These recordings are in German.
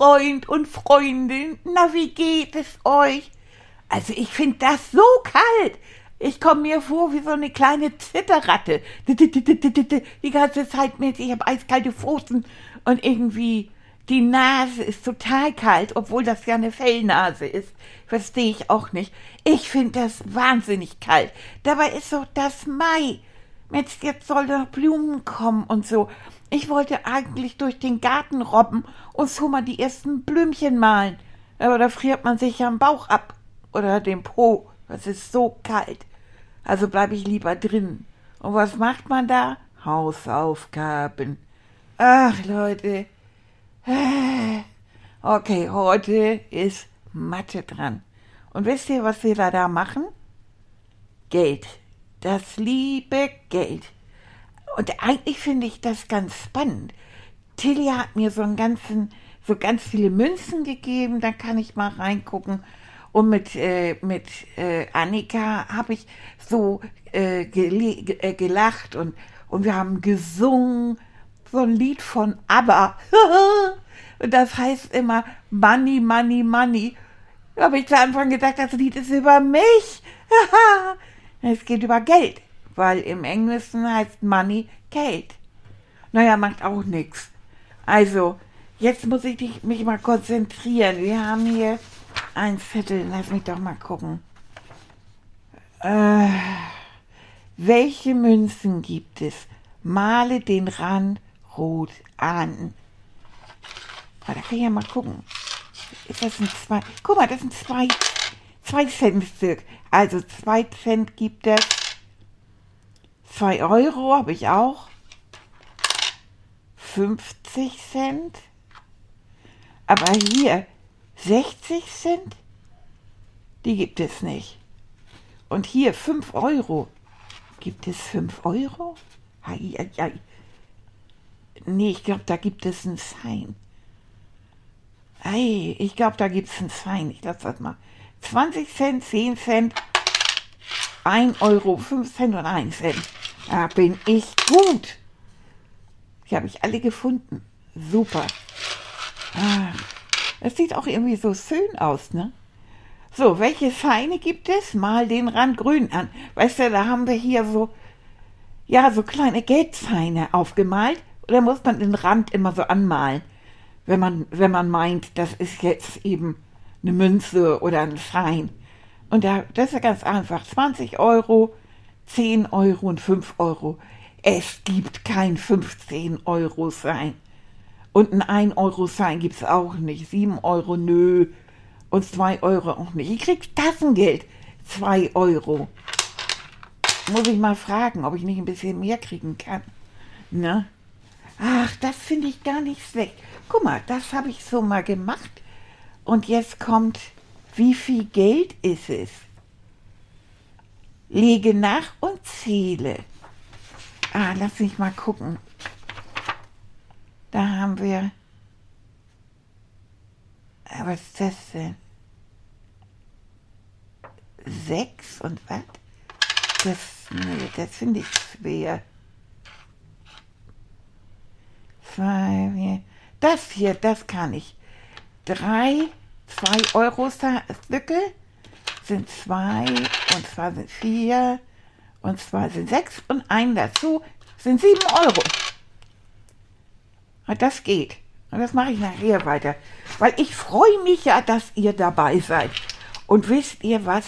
Freund und Freundin, na wie geht es euch? Also ich finde das so kalt. Ich komme mir vor wie so eine kleine Zitterratte. Die ganze Zeit mit, ich habe eiskalte Pfoten und irgendwie die Nase ist total kalt, obwohl das ja eine Fellnase ist. Verstehe ich auch nicht. Ich finde das wahnsinnig kalt. Dabei ist doch das Mai. Mensch, jetzt soll doch Blumen kommen und so. Ich wollte eigentlich durch den Garten robben und schon mal die ersten Blümchen malen. Aber da friert man sich ja am Bauch ab oder den Po. Das ist so kalt. Also bleibe ich lieber drin. Und was macht man da? Hausaufgaben. Ach, Leute. Okay, heute ist Mathe dran. Und wisst ihr, was wir da machen? Geld das liebe Geld. Und eigentlich finde ich das ganz spannend. Tilly hat mir so einen ganzen, so ganz viele Münzen gegeben, da kann ich mal reingucken. Und mit, äh, mit äh, Annika habe ich so äh, äh, gelacht und, und wir haben gesungen, so ein Lied von ABBA. und das heißt immer Money, Money, Money. Da habe ich zu Anfang gedacht, das Lied ist über mich. Es geht über Geld, weil im Englischen heißt Money Geld. Naja, macht auch nichts. Also, jetzt muss ich mich mal konzentrieren. Wir haben hier ein Zettel. Lass mich doch mal gucken. Äh, welche Münzen gibt es? Male den Rand rot an. Ah, da kann ich ja mal gucken. Ist das ein zwei? Guck mal, das sind zwei, zwei Cent Stück. Also zwei Cent gibt es. Zwei Euro habe ich auch. 50 Cent. Aber hier 60 Cent, die gibt es nicht. Und hier 5 Euro. Gibt es 5 Euro? Hei, hei, hei. Nee, ich glaube, da gibt es einen Schein. Ei, ich glaube, da gibt es einen Schein. Ich lasse das mal. 20 Cent, 10 Cent, 1 Euro, 5 Cent und 1 Cent. Da bin ich gut. Die habe ich alle gefunden. Super. Ah, es sieht auch irgendwie so schön aus, ne? So, welche Scheine gibt es? Mal den Rand grün an. Weißt du, da haben wir hier so, ja, so kleine Geldscheine aufgemalt. Oder muss man den Rand immer so anmalen, wenn man, wenn man meint, das ist jetzt eben eine Münze oder ein Schein. Und da, das ist ja ganz einfach. 20 Euro, 10 Euro und 5 Euro. Es gibt kein 15 Euro Sein. Und ein 1 Euro Sein gibt es auch nicht. 7 Euro, nö. Und 2 Euro auch nicht. Ich krieg Tassengeld. 2 Euro. Muss ich mal fragen, ob ich nicht ein bisschen mehr kriegen kann. Ne? Ach, das finde ich gar nicht schlecht. Guck mal, das habe ich so mal gemacht. Und jetzt kommt, wie viel Geld ist es? Lege nach und zähle. Ah, lass mich mal gucken. Da haben wir. Ah, was ist das denn? Sechs und was? Das, nee, das finde ich schwer. Zwei, vier. Das hier, das kann ich drei 2 Euro Stücke sind zwei und zwei sind vier und zwei sind sechs und ein dazu sind sieben Euro. Und das geht. Und das mache ich nachher weiter. Weil ich freue mich ja, dass ihr dabei seid. Und wisst ihr was?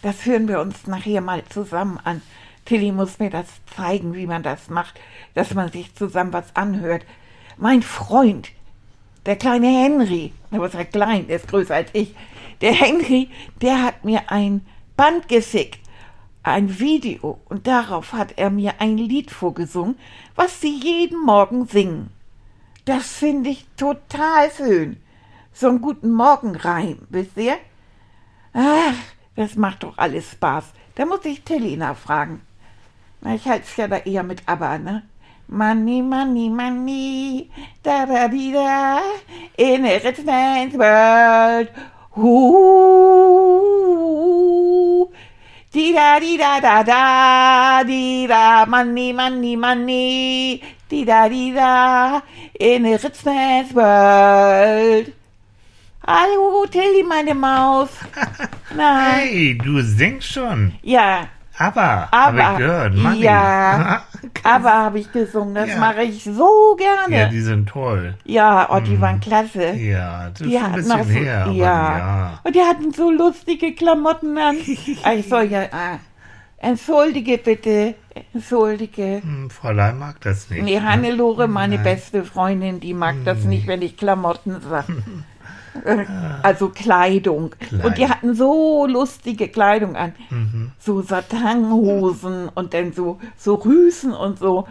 Das hören wir uns nachher mal zusammen an. Tilly muss mir das zeigen, wie man das macht, dass man sich zusammen was anhört. Mein Freund, der kleine Henry, der war sehr klein, der ist größer als ich. Der Henry, der hat mir ein Band geschickt, ein Video, und darauf hat er mir ein Lied vorgesungen, was sie jeden Morgen singen. Das finde ich total schön. So einen guten Morgenreim, wisst ihr? Ach, das macht doch alles Spaß. Da muss ich Tilly nachfragen. Na, ich halte es ja da eher mit ABBA, ne? Money, money, money, da da di da, in a rich man's world. Ooh, di da di da da da, di da, money, money, money, di da di da, in a rich man's world. Hallo, Tilly, meine Maus. Na, Hey, du singst schon. ja, Aber, Aber, habe ich gehört. Money. ja. aber habe ich gesungen. Das Ja. mache ich so gerne. Ja, die sind toll. Ja, oh, die waren klasse. Ja, das ist Die schon ein bisschen so, her. Aber ja. ja. Und die hatten so lustige Klamotten an. Ich soll ja, ah, entschuldige bitte, entschuldige. Hm, Fräulein mag das nicht. Nee, Hannelore, meine Nein. beste Freundin, die mag das nicht, wenn ich Klamotten sage. Also Kleidung. Und die hatten so lustige Kleidung an. Mhm. So Satanhosen und dann so, so Rüsen und so.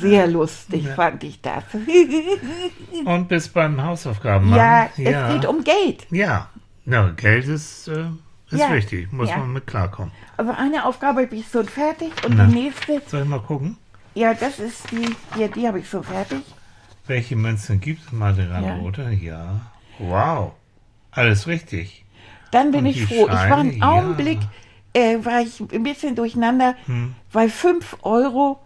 Sehr lustig Ja. fand ich das. Und bis beim Hausaufgaben ja, machen. es geht um Geld. Ja, ja Geld ist, äh, ist Ja. wichtig. Muss Ja. man mit klarkommen. Also eine Aufgabe habe ich so fertig und Na. die nächste, Soll ich mal gucken? ja, das ist die, hier, die habe ich so fertig. Welche Münzen gibt es mal Ja. oder? Ja. Wow. Alles richtig. Dann bin Und ich froh. ich war einen Scheine, ja. Augenblick, äh, war ich ein bisschen durcheinander, Hm. weil 5 Euro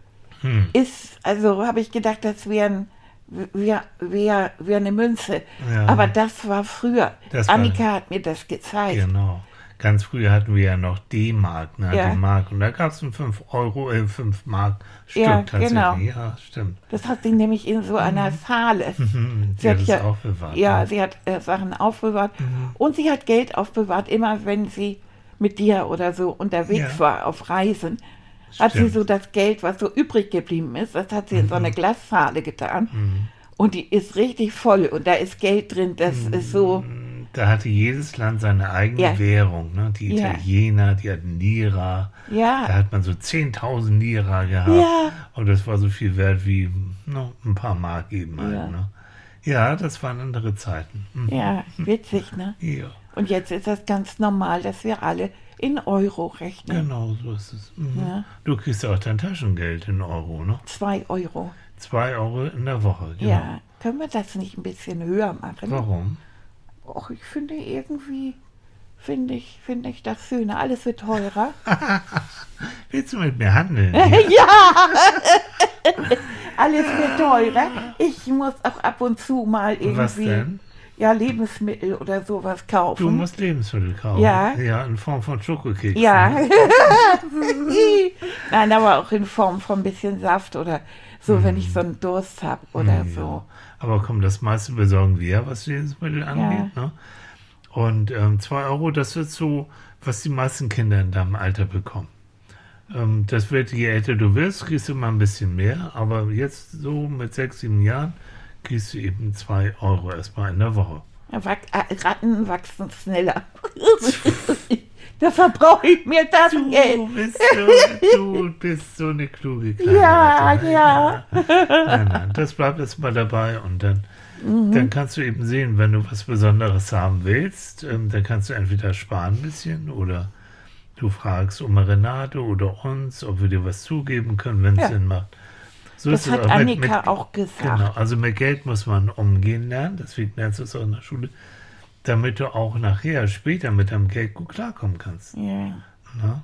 Hm. ist, also habe ich gedacht, das wären wär, wär, wär eine Münze. Ja. Aber das war früher. Das war- Annika hat mir das gezeigt. Genau. Ganz früher hatten wir ja noch D-Mark, ne? Ja. Die Mark. Und da gab es ein 5 Euro, äh, 5 Mark Stück Ja, tatsächlich. genau. Ja, stimmt. Das hat sie nämlich in so einer Schale. Mhm. Sie Sie hat hat es ja- aufbewahrt. Ja, ne? sie hat äh, Sachen aufbewahrt Mhm. und sie hat Geld aufbewahrt, immer wenn sie mit dir oder so unterwegs Ja. war auf Reisen. Hat sie Stimmt. so das Geld, was so übrig geblieben ist, das hat sie in so Mhm. eine Glasschale getan. Und die ist richtig voll und da ist Geld drin, das Mhm. ist so. Da hatte jedes Land seine eigene Ja. Währung. Ne? Die Ja. Italiener, die hatten Lira. Da Ja, hat man so 10.000 Lira gehabt. Ja. Und das war so viel wert wie no, ein paar Mark eben halt. Ja. Ne? ja, das waren andere Zeiten. Mhm. ja, witzig, ne? Ja, Und jetzt ist das ganz normal, dass wir alle in Euro rechnen. genau so ist es. Mhm. Ja. Du kriegst ja auch dein Taschengeld in Euro, ne? Zwei Euro. Zwei Euro in der Woche. Genau. Ja, können wir das nicht ein bisschen höher machen? Warum? Och, ich finde irgendwie, finde ich, finde ich das schöner. Alles wird teurer. Willst du mit mir handeln? ja! Alles wird teurer. Ich muss auch ab und zu mal irgendwie Was denn? ja, Lebensmittel oder sowas kaufen. Du musst Lebensmittel kaufen. Ja. Ja, in Form von Schokokeksen. ja. Nein, aber auch in Form von ein bisschen Saft oder so, wenn ich so einen Durst habe oder Hm. Ja. Aber komm, das meiste besorgen wir, was Lebensmittel angeht. Ne? Und ähm, 2 Euro, das wird so, was die meisten Kinder in deinem Alter bekommen. Ähm, das wird, je älter du wirst, kriegst du mal ein bisschen mehr. Aber jetzt so mit sechs, sieben Jahren kriegst du eben 2 Euro erstmal in der Woche. Äh, Ratten wachsen schneller. Deshalb brauche ich mir das Du Geld. bist so, du bist so eine kluge kleine Ja, ne? ja. Nein, nein, das bleibt jetzt mal dabei und dann, Mhm. dann kannst du eben sehen, wenn du was Besonderes haben willst, ähm, dann kannst du entweder sparen ein bisschen oder du fragst Oma Renate oder uns, ob wir dir was zugeben können, wenn es Ja. Sinn macht. So Das hat aber mit- Annika mit- auch gesagt. Genau, also mit Geld muss man umgehen lernen, deswegen lernst du es auch in der Schule, damit du auch nachher, später mit deinem Geld gut klarkommen kannst. Ja. Ne?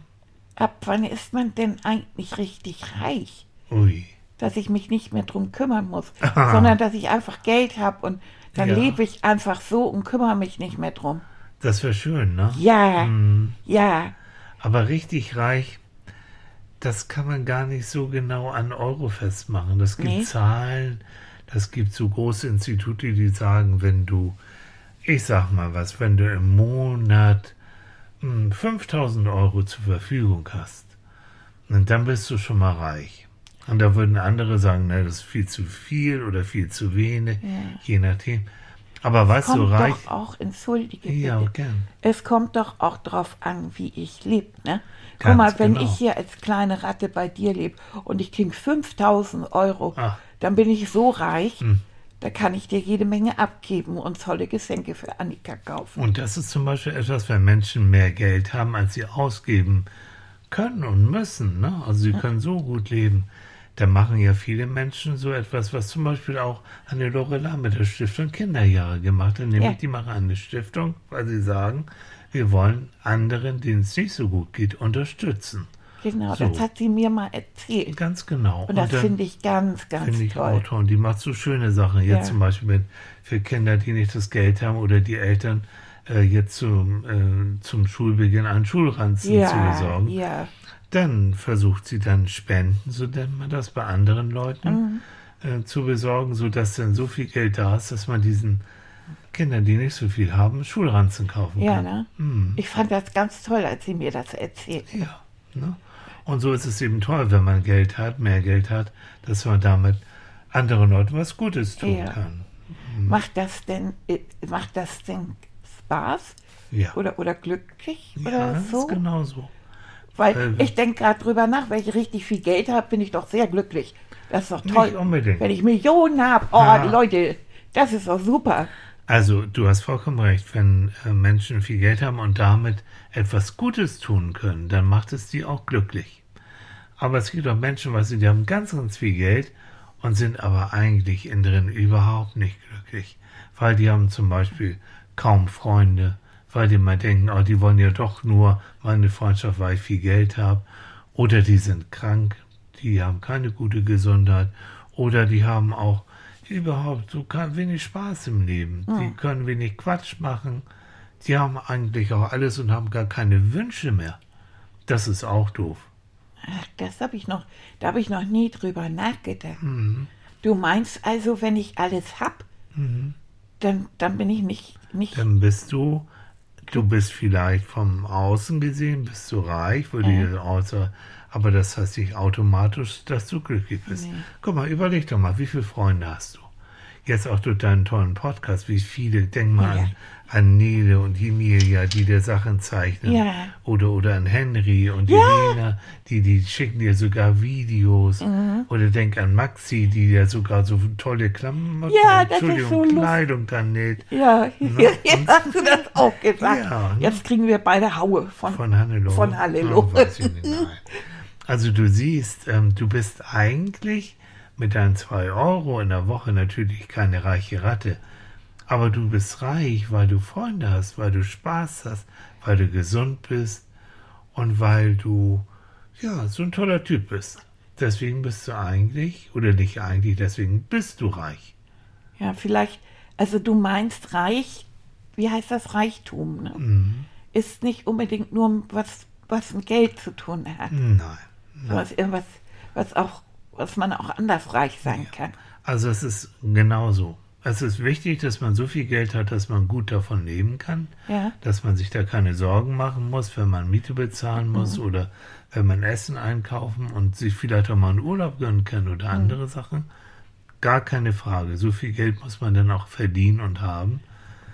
Ab wann ist man denn eigentlich richtig reich? Ui. Dass ich mich nicht mehr drum kümmern muss, Aha. sondern dass ich einfach Geld habe und dann Ja. lebe ich einfach so und kümmere mich nicht mehr drum. Das wäre schön, ne? Ja, Mhm. ja, Aber richtig reich, das kann man gar nicht so genau an Euro festmachen. Das gibt Nee. Zahlen, das gibt so große Institute, die sagen, wenn du, ich sag mal was, wenn du im Monat hm, 5000 Euro zur Verfügung hast, dann bist du schon mal reich. Und da würden andere sagen, na, das ist viel zu viel oder viel zu wenig, je nachdem. Aber weißt du, reich. doch auch, entschuldige Ja, bitte, gern. es kommt doch auch drauf an, wie ich lebe, ne? Guck Ganz mal, wenn genau. ich hier als kleine Ratte bei dir lebe und ich krieg 5000 Euro, Ach. dann bin ich so reich, Hm. Da kann ich dir jede Menge abgeben und tolle Geschenke für Annika kaufen. Und das ist zum Beispiel etwas, wenn Menschen mehr Geld haben, als sie ausgeben können und müssen. Ne? Also sie können so gut leben. Da machen ja viele Menschen so etwas, was zum Beispiel auch eine Lorela mit der Stiftung Kinderjahre gemacht hat. Nämlich Ja. die machen eine Stiftung, weil sie sagen, wir wollen anderen, denen es nicht so gut geht, unterstützen. Genau, So. das hat sie mir mal erzählt. Ganz genau. Und das dann- finde ich ganz, ganz Finde ich toll. auch toll. Und die macht so schöne Sachen. Jetzt Ja. zum Beispiel mit, für Kinder, die nicht das Geld haben oder die Eltern äh, jetzt zum, äh, zum Schulbeginn einen Schulranzen zu Ja, besorgen. ja, Dann versucht sie dann Spenden, so nennt man das, bei anderen Leuten Mhm. äh, zu besorgen, sodass dann so viel Geld da ist, dass man diesen Kindern, die nicht so viel haben, Schulranzen kaufen ja, kann. ne? Mhm. Ich fand das ganz toll, als sie mir das erzählt. Ja. Ne? Und so ist es eben toll, wenn man Geld hat, mehr Geld hat, dass man damit anderen Leuten was Gutes tun Ja. kann. Macht das denn, äh, macht das denn Spaß Ja. oder, oder glücklich ja, oder das so? ist genau so. Weil Äh, ich denke gerade drüber nach, wenn ich richtig viel Geld habe, bin ich doch sehr glücklich. Das ist doch toll. Nicht unbedingt. Wenn ich Millionen habe, oh Ja. Leute, das ist doch super. Also, du hast vollkommen recht, wenn äh, Menschen viel Geld haben und damit etwas Gutes tun können, dann macht es die auch glücklich. Aber es gibt auch Menschen, weißt du, die haben ganz, ganz viel Geld und sind aber eigentlich innen drin überhaupt nicht glücklich. Weil die haben zum Beispiel kaum Freunde, weil die mal denken, oh, die wollen ja doch nur meine Freundschaft, weil ich viel Geld habe. Oder die sind krank, die haben keine gute Gesundheit. Oder die haben auch überhaupt so kein wenig Spaß im Leben. Die können wenig Quatsch machen. Die haben eigentlich auch alles und haben gar keine Wünsche mehr. Das ist auch doof. Ach, das habe ich noch, da habe ich noch nie drüber nachgedacht. Mhm. Du meinst also, wenn ich alles hab, dann, dann bin ich nicht, nicht Dann bist du, du bist vielleicht vom Außen gesehen, bist du reich, würde Ja. ich außer, aber das heißt nicht automatisch, dass du glücklich bist. Nee. Guck mal, überleg doch mal, wie viele Freunde hast du? Jetzt auch durch deinen tollen Podcast, wie viele, denk mal Ja. an, an Nele und Emilia, die dir Sachen zeichnen. Ja. Oder, oder an Henry und Ja. Elena, die, die schicken dir sogar Videos. Mhm. Oder denk an Maxi, die dir sogar so tolle Klamotten, Ja, das ist Entschuldigung, so. Kleidung dann näht. Ja, jetzt hast du das auch gesagt. Ja, ne? Jetzt kriegen wir beide Haue von, Von Hannelore? Von Hannelore. Oh. Also du siehst, ähm, du bist eigentlich mit deinen zwei Euro in der Woche natürlich keine reiche Ratte. Aber du bist reich, weil du Freunde hast, weil du Spaß hast, weil du gesund bist und weil du, ja, so ein toller Typ bist. Deswegen bist du eigentlich, oder nicht eigentlich, deswegen bist du reich. Ja, vielleicht, also du meinst reich, wie heißt das Reichtum? Ne? Mhm. Ist nicht unbedingt nur was, was mit Geld zu tun hat, Nein. sondern ist irgendwas, was auch, was man auch anders reich sein kann. Also es ist genauso. Es ist wichtig, dass man so viel Geld hat, dass man gut davon leben kann, Ja. dass man sich da keine Sorgen machen muss, wenn man Miete bezahlen muss oder wenn man Essen einkaufen und sich vielleicht auch mal einen Urlaub gönnen kann oder andere Sachen. Gar keine Frage. So viel Geld muss man dann auch verdienen und haben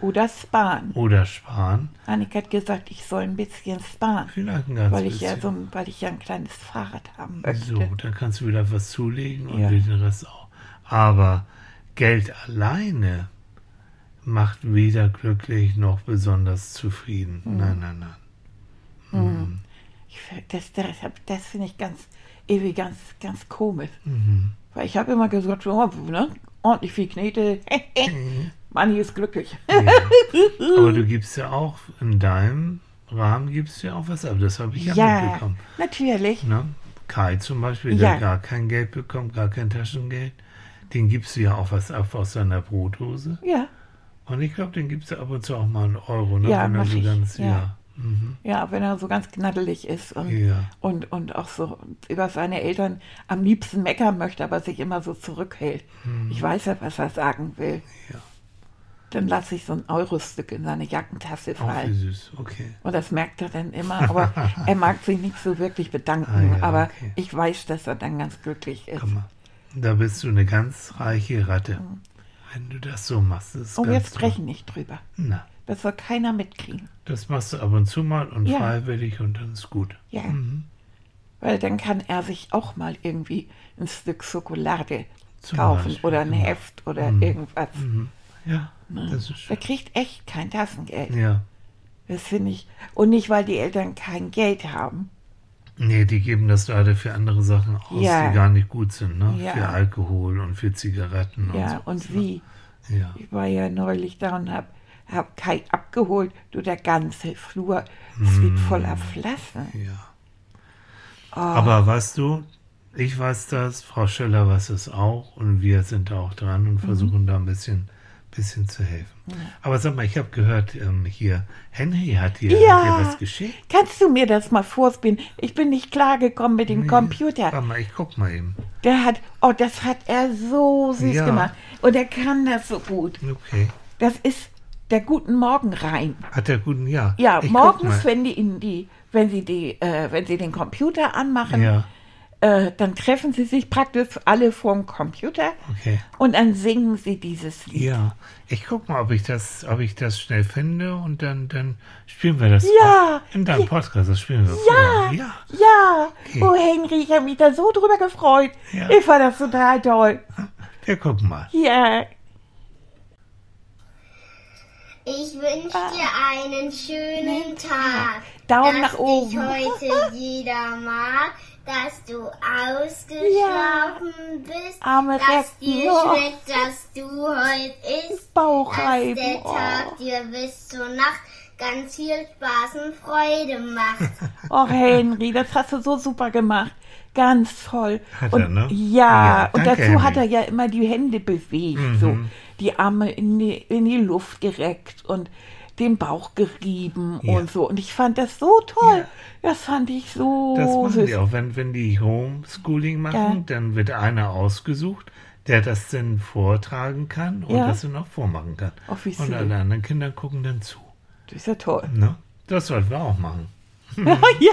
Oder sparen. oder sparen. Annika hat gesagt, ich soll ein bisschen sparen, Vielleicht ein ganz weil ich, ja so, weil ich ja ein kleines Fahrrad haben möchte. So, dann kannst du wieder was zulegen und Ja. den Rest auch. Aber Geld alleine macht weder glücklich noch besonders zufrieden. Hm. Nein, nein, nein. Ich, find- das das, das finde ich ganz, irgendwie ganz, ganz komisch. Mhm. Weil ich habe immer gesagt, oh, ne, ordentlich viel Knete, Manni ist glücklich. Aber du gibst ja auch in deinem Rahmen gibst du ja auch was ab. Das habe ich ja, ja, mitbekommen. natürlich. Ne? Kai zum Beispiel, Ja. der gar kein Geld bekommt, gar kein Taschengeld, den gibst du ja auch was ab aus seiner Brotdose. Ja, Und ich glaube, den gibst du ab und zu auch mal einen Euro, ne? Ja, wenn er so ich, ganz, ja. ja. Mhm. ja, wenn er so ganz knaddelig ist und, Ja. und, und auch so über seine Eltern am liebsten meckern möchte, aber sich immer so zurückhält. Ich weiß ja, was er sagen will. Ja. Dann lasse ich so ein Eurostück in seine Jackentasse Auch wie fallen. süß, okay. Und das merkt er dann immer, aber er mag sich nicht so wirklich bedanken. Ah, ja, aber okay. ich weiß, dass er dann ganz glücklich ist. Guck mal, da bist du eine ganz reiche Ratte. Wenn du das so machst, ist Und Oh, toll. sprechen nicht drüber. Na, Das soll keiner mitkriegen. das machst du ab und zu mal und Ja. freiwillig und dann ist gut. Ja. Mhm. Weil dann kann er sich auch mal irgendwie ein Stück Schokolade Zum kaufen Beispiel, oder ein genau. Heft oder Mhm. irgendwas. Mhm. Ja, das ist Er schön. kriegt echt kein Taschengeld. Ja. Das finde ich. Und nicht, weil die Eltern kein Geld haben. Nee, die geben das leider für andere Sachen aus, Ja. die gar nicht gut sind, ne? Ja. Für Alkohol und für Zigaretten und Ja, so. und wie? Ja. Ich war ja neulich da und hab, hab Kai abgeholt. Du, der ganze Flur ist voller Flaschen. Ja. Oh, Aber weißt du, ich weiß das, Frau Schöller weiß es auch und wir sind da auch dran Mhm. und versuchen da ein bisschen, bisschen zu helfen. Aber sag mal, ich habe gehört, ähm, hier, Henry hat dir, Ja. hat dir was geschickt. Kannst du mir das mal vorspielen? Ich bin nicht klargekommen mit dem Nee. Computer. Warte mal, ich guck mal eben. Der hat, oh, das hat er so süß Ja. gemacht. Und er kann das so gut. Okay. Das ist der Guten Morgen rein. Hat er guten Jahr? Ja, ich morgens, wenn die in die, wenn sie die, äh, wenn sie den Computer anmachen, Ja, äh, dann treffen sie sich praktisch alle vorm Computer okay. und dann singen sie dieses Lied. Ja, ich guck mal, ob ich das, ob ich das schnell finde und dann, dann spielen wir das Ja, in deinem ja. Podcast. Das spielen wir Ja, vor. Ja, ja. Okay. Oh, Henry, ich habe mich da so drüber gefreut. Ja. Ich fand das total toll. wir gucken mal. Ja, Ich wünsche dir einen schönen Tag. Daumen dass nach oben. dich heute jeder mag, dass du ausgeschlafen bist, Arme dass dir Recken. Oh. schmeckt, dass du heute isst, Bauch dass der Tag Oh. dir bis zur Nacht ganz viel Spaß und Freude macht. Oh, Henry, das hast du so super gemacht. Ganz toll. Hat und, er, ne? Ja, Ja, und danke, dazu hat er Henry. ja immer die Hände bewegt, Mhm. so die Arme in die, in die Luft gereckt und den Bauch gerieben Ja. und so. Und ich fand das so toll. Das fand ich so Das machen süß. die auch. Wenn, wenn die Homeschooling machen, Ja. dann wird einer ausgesucht, der das dann vortragen kann und Ja. das dann auch vormachen kann. Wie und alle anderen Kinder gucken dann zu. Das ist ja toll. Ne? Das sollten wir auch machen. ja.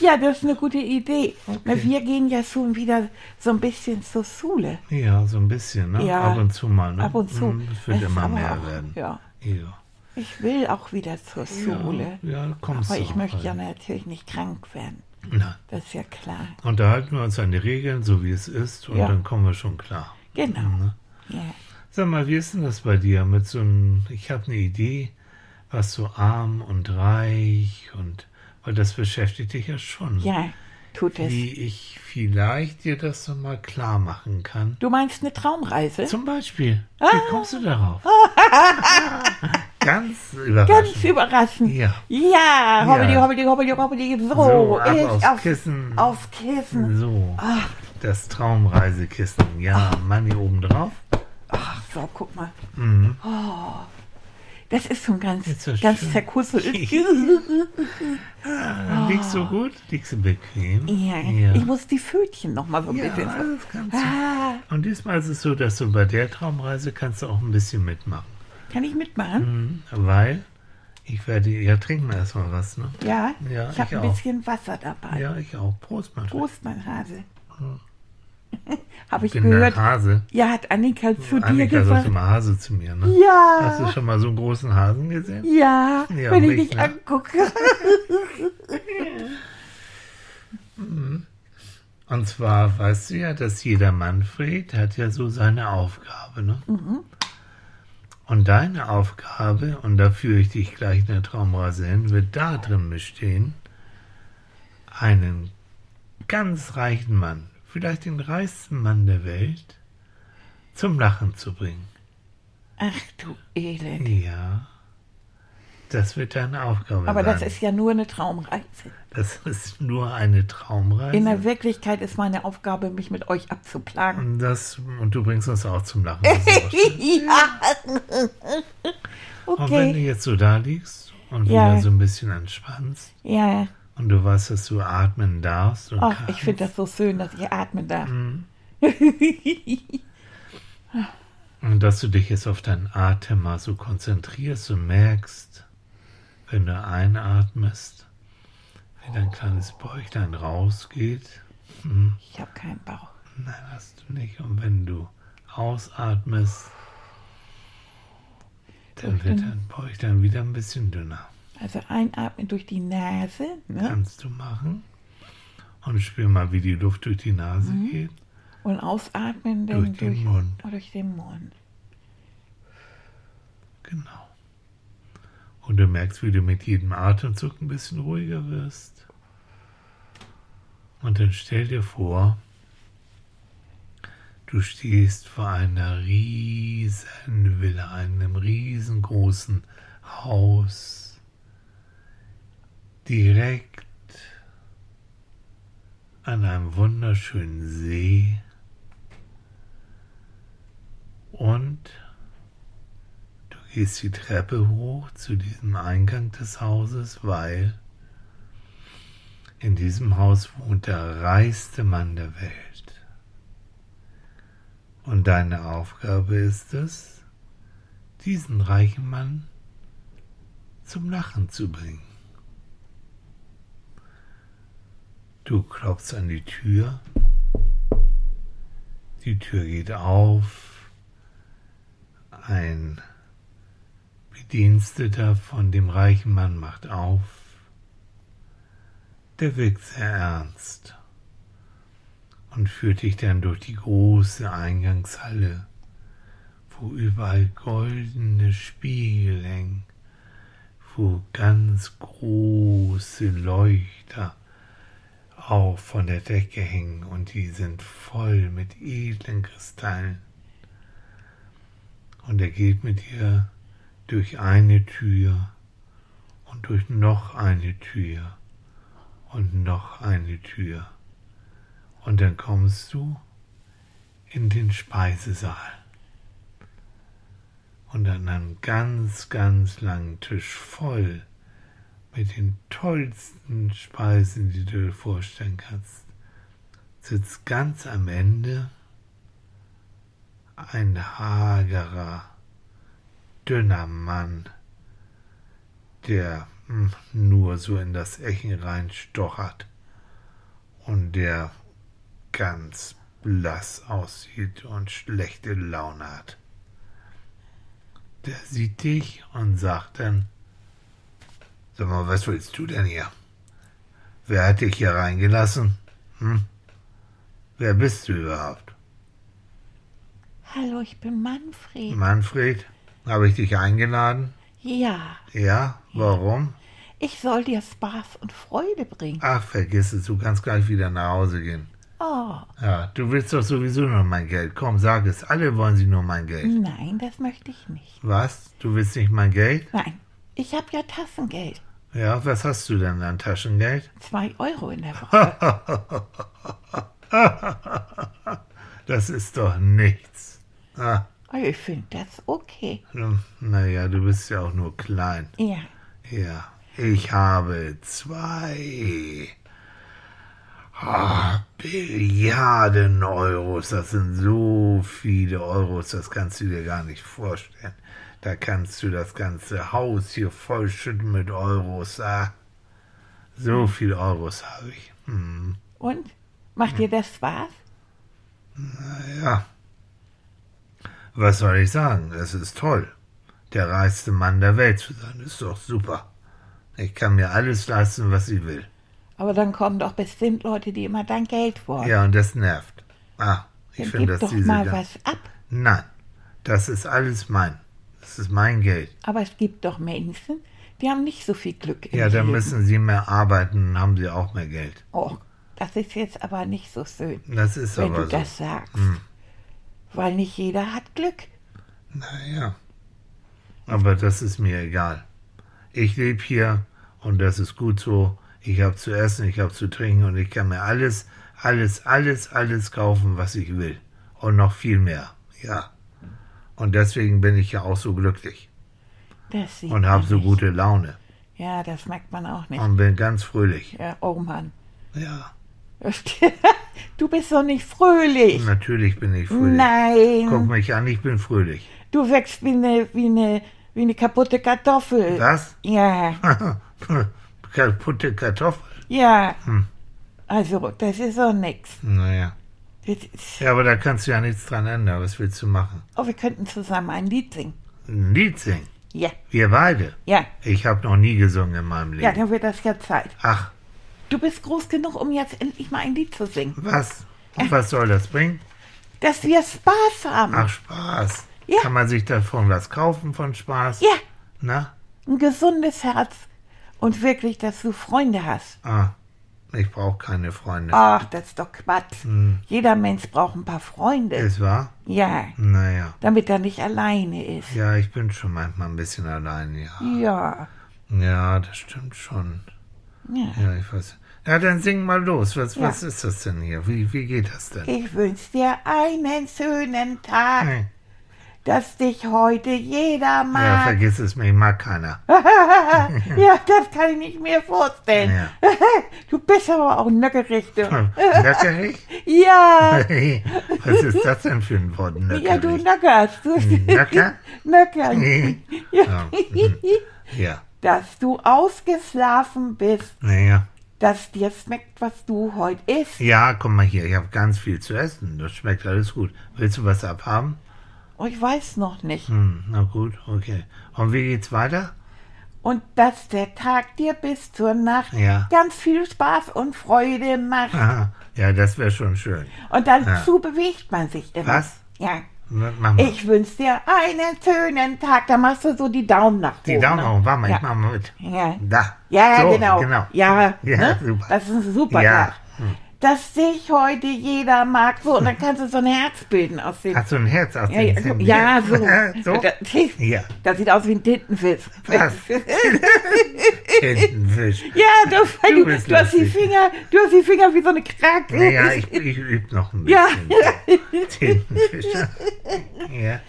ja, das ist eine gute Idee. Na, Okay. wir gehen ja schon wieder so ein bisschen zur Schule. Ja, so ein bisschen, ne? Ja, Ab und zu mal, ne? Ab und zu. Es wird Es ist immer mehr auch, werden. Ja. Ja. Ich will auch wieder zur Schule. Ja, ja kommst Aber ich möchte bald. ja natürlich nicht krank werden. Nein. Das ist ja klar. Und da halten wir uns an die Regeln, so wie es ist, und Ja. dann kommen wir schon klar. Genau. Ne? Ja. Sag mal, wie ist denn das bei dir mit so einem, ich habe eine Idee, was so arm und reich und, weil das beschäftigt dich ja schon. ja, tut es. Wie ich vielleicht dir das so mal klar machen kann. Du meinst eine Traumreise? Zum Beispiel, Ah. wie kommst du darauf? Ganz überraschend. Ganz überraschend. Ja. Ja, hobbeli, Ja. hobbeli, hobbeli, hobbeli. So, So, ich aufs auf, Kissen. aufs Kissen. So, Ach, das Traumreisekissen. Ja, Manni oben drauf. ach, so, guck mal. Oh, Mhm. Das ist schon ganz, so ganz schön. zerkusselt. Ah, Liegst du gut? Liegst du bequem? ja, Ja. ich muss die Pfötchen noch mal so ein Ja, bisschen. das kannst du. Ah, Und diesmal ist es so, dass du bei der Traumreise kannst du auch ein bisschen mitmachen. Kann ich mitmachen? Mhm. Weil ich werde, ja, trinken wir erstmal was, ne? Ja, Ja, ich habe ein auch. bisschen Wasser dabei. Ja, ich auch. Prost, Mann. Prost, mein Hase. habe ich Ich bin gehört. Hase. Ja, hat Annika zu dir Annika sagt gesagt. immer Hase zu mir, ne? Hast du Ja, schon mal so einen großen Hasen gesehen? ja, Ja, wenn ich dich ne? angucke. Und zwar weißt du ja, dass jeder Manfred hat ja so seine Aufgabe, ne? Mhm. Und deine Aufgabe, und da führe ich dich gleich in der Traumreise hin, wird da drin bestehen, einen ganz reichen Mann, vielleicht den reichsten Mann der Welt, zum Lachen zu bringen. Ach du Elend. Ja, das wird deine Aufgabe Aber sein. das ist ja nur eine Traumreise. das ist nur eine Traumreise. In der Wirklichkeit ist meine Aufgabe, mich mit euch abzuplagen. Und, das, und du bringst uns auch zum Lachen. Ja. Und wenn du Okay. jetzt so da liegst und Ja. wieder so ein bisschen entspannst Ja. und du weißt, dass du atmen darfst und Ach, kannst, ich finde das so schön, dass ich atmen darf. Mhm. und dass du dich jetzt auf deinen Atem mal so konzentrierst und merkst, wenn du einatmest, wie dein kleines Bäuchlein rausgeht. Mhm. Ich habe keinen Bauch. Nein, hast du nicht. Und wenn du ausatmest, dann wird dein Bäuchlein wieder ein bisschen dünner. Also einatmen durch die Nase. Ne? Kannst du machen. Und spür mal, wie die Luft durch die Nase Mhm. geht. Und ausatmen Durch den Mund. Durch den Mund. Genau. Und du merkst, wie du mit jedem Atemzug ein bisschen ruhiger wirst. Und dann stell dir vor, du stehst vor einer riesen Villa, einem riesengroßen Haus, direkt an einem wunderschönen See und gehst die Treppe hoch zu diesem Eingang des Hauses, weil in diesem Haus wohnt der reichste Mann der Welt. Und deine Aufgabe ist es, diesen reichen Mann zum Lachen zu bringen. Du klopfst an die Tür, die Tür geht auf, ein Bediensteter von dem reichen Mann macht auf, der wirkt sehr ernst und führt dich dann durch die große Eingangshalle, wo überall goldene Spiegel hängen, wo ganz große Leuchter auch von der Decke hängen und die sind voll mit edlen Kristallen. Und er geht mit dir durch eine Tür und durch noch eine Tür und noch eine Tür. Und dann kommst du in den Speisesaal. Und an einem ganz, ganz langen Tisch voll mit den tollsten Speisen, die du dir vorstellen kannst, sitzt ganz am Ende ein hagerer, dünner Mann, der hm, nur so in das Echen reinstochert und der ganz blass aussieht und schlechte Laune hat. Der sieht dich und sagt dann, Sag mal, was willst du denn hier? Wer hat dich hier reingelassen? Hm? Wer bist du überhaupt? Hallo, ich bin Manfred. Manfred? Habe ich dich eingeladen? Ja, Ja? Warum? ich soll dir Spaß und Freude bringen. Ach, vergiss es, du kannst gleich wieder nach Hause gehen. Oh, Ja, du willst doch sowieso nur mein Geld. Komm, sag es. Alle wollen sie nur mein Geld. nein, das möchte ich nicht. Was? Du willst nicht mein Geld? Nein, ich habe ja Tassengeld. Ja, was hast du denn an Taschengeld? Zwei Euro in der Woche. Das ist doch nichts. Ah, Oh, ich finde das okay. naja, du bist ja auch nur klein. Ja, Ja, ich habe zwei ah, Billiarden Euros. Das sind so viele Euros, das kannst du dir gar nicht vorstellen. Da kannst du das ganze Haus hier vollschütten mit Euros. Ah, so viele Euros habe ich. Hm, und? Macht dir das Spaß? ja. Was soll ich sagen? Es ist toll. Der reichste Mann der Welt zu sein, ist doch super. Ich kann mir alles leisten, was ich will. Aber dann kommen doch bestimmt Leute, die immer dein Geld wollen. Ja, und das nervt. Ah, ich finde, gib dass doch diese. mal was ab. Nein, das ist alles mein. Das ist mein Geld. Aber es gibt doch Menschen, die haben nicht so viel Glück Ja, dann Leben. müssen sie mehr arbeiten, dann haben sie auch mehr Geld. Oh, das ist jetzt aber nicht so schön, Das ist wenn aber du so. das sagst. Hm. Weil nicht jeder hat Glück. Naja. Aber das ist mir egal. Ich lebe hier und das ist gut so. Ich habe zu essen, ich habe zu trinken und ich kann mir alles, alles, alles, alles kaufen, was ich will. Und noch viel mehr. Ja. Und deswegen bin ich ja auch so glücklich Das sieht und habe so nicht. gute Laune Ja, das merkt man auch nicht. und bin ganz fröhlich. Ja, oh Mann. Ja, Du bist doch nicht fröhlich. natürlich bin ich fröhlich. Guck Nein. mich an, ich bin fröhlich. Du wächst wie eine, wie eine, wie eine kaputte Kartoffel. Was? Ja, Kaputte Kartoffel. ja. Hm. Also, das ist doch nix. Naja. Ja, aber da kannst du ja nichts dran ändern. Was willst du machen? oh, wir könnten zusammen ein Lied singen. Ein Lied singen. Ja, Wir beide. ja. Ich habe noch nie gesungen in meinem Ja, Leben. dann wird das ja Zeit. Ach, Du bist groß genug, um jetzt endlich mal ein Lied zu singen. was? Und was soll das bringen? dass wir Spaß haben. Ach, Spaß. Ja. Kann man sich davon was kaufen von Spaß? Ja, Na? ein gesundes Herz und wirklich, dass du Freunde hast. Ah, ich brauche keine Freunde. Ach, das ist doch Quatsch. Hm. Jeder Mensch braucht ein paar Freunde. Ist wahr? ja, Naja. damit er nicht alleine ist. Ja, ich bin schon manchmal ein bisschen allein, ja. Ja, Ja, das stimmt schon. ja. Ja, ich weiß. Ja, dann sing mal los. Was, Ja. was ist das denn hier? Wie, wie geht das denn? Ich wünsch dir einen schönen Tag, Hm. dass dich heute jeder Ja, mag. vergiss es mir, mag keiner. Ja, das kann ich nicht mehr vorstellen. Ja. Du bist aber auch nöckerig, du. Nöckerig? Ja, Was ist das denn für ein Wort? ja, du Nöckerig? nöckerst. Du Nöcker? Nöckern. Ja. Ja. mhm. Ja, Dass du ausgeschlafen bist, naja. Dass dir schmeckt, was du heute isst. Ja, komm mal hier, ich habe ganz viel zu essen. Das schmeckt alles gut. Willst du was abhaben? Oh, ich weiß noch nicht. Hm, na gut, okay. Und wie geht's weiter? Und dass der Tag dir bis zur Nacht Ja. ganz viel Spaß und Freude macht. Aha. Ja, das wäre schon schön. Und dazu Ja. bewegt man sich immer. Was? Ja. Ich wünsche dir einen schönen Tag. Da machst du so die Daumen nach oben. Die Daumen ne? hoch, warte mal, ja. ich mach mal mit. Ja. Da. Ja, so, genau. genau. Ja, Ja, ne? super. Das ist ein super Ja. Tag. Dass dich heute jeder mag. So, und dann kannst du so ein Herz bilden aus dem. Hast du ein Herz aus Ja, den ja, so, ja, so. so? Das, Ja. das sieht aus wie ein Tintenfisch. Was? Tintenfisch. Ja, du, weil Du du, du hast die. Finger, du hast die Finger wie so eine Krake. Naja, ich, ich übe noch ein Ja. bisschen. Tintenfisch. Ja.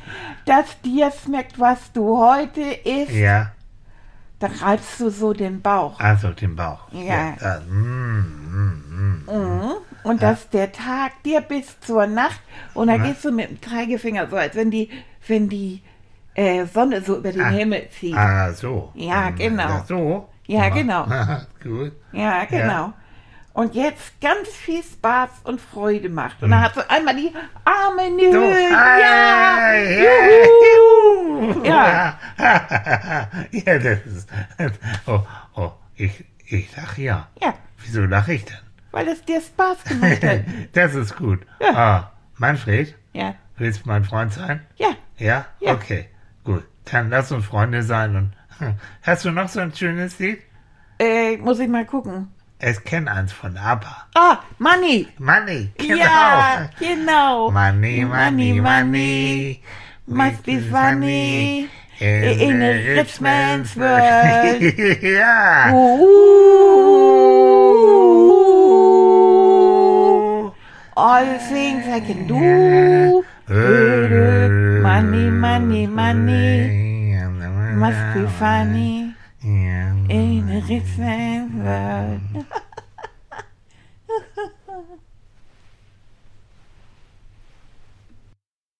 Dass dir schmeckt, was du heute isst, Ja. Da reibst du so den Bauch. Also den Bauch. Ja. da. Mm, mm, mm. Mhm. Und dass der Tag dir bis zur Nacht, und dann Ja. gehst du mit dem Zeigefinger so, als wenn die, wenn die äh, Sonne so über den Ah. Himmel zieht. Ah, so. Ja, Mm, genau. Ja, so. Ja, genau. Gut. Ja, genau. Und jetzt ganz viel Spaß und Freude macht. Und dann hast du einmal die Arme in die Mhm. So. Höhe. Ja. Ja! Ja. Juhu! Ja. ja, das ist. Oh, oh, ich, ich lache ja. Ja, Wieso lache ich denn? weil es dir Spaß gemacht hat. das ist gut. Ah, Manfred, Ja, willst du mein Freund sein? ja. Ja? Ja. Okay, gut. Dann lass uns Freunde sein. Und hast du noch so ein schönes Lied? Äh, muss ich mal gucken. Ich kenne eins von ABBA. Ah, Money. Money, genau. Ja, genau. Money, money, Money, money. Must be funny. In, In a rich man's world. world. ja. Ooh. All the things I can do. Money, money, money. Must be funny. Ja. In a rich man's world.